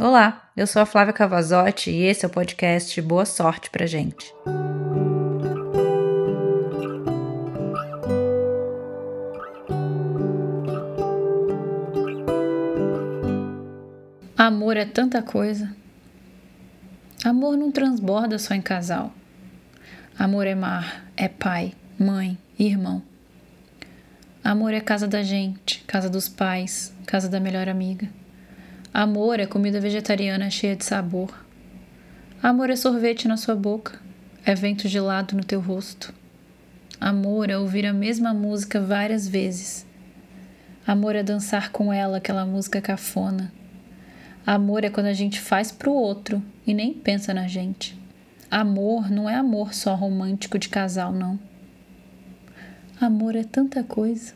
Olá, eu sou a Flávia Cavazotti e esse é o podcast Boa Sorte pra gente. Amor é tanta coisa. Amor não transborda só em casal. Amor é mar, é pai, mãe, irmão. Amor é casa da gente, casa dos pais, casa da melhor amiga. Amor é comida vegetariana cheia de sabor. Amor é sorvete na sua boca, é vento gelado no teu rosto. Amor é ouvir a mesma música várias vezes. Amor é dançar com ela aquela música cafona. Amor é quando a gente faz pro outro e nem pensa na gente. Amor não é amor só romântico de casal, não. Amor é tanta coisa.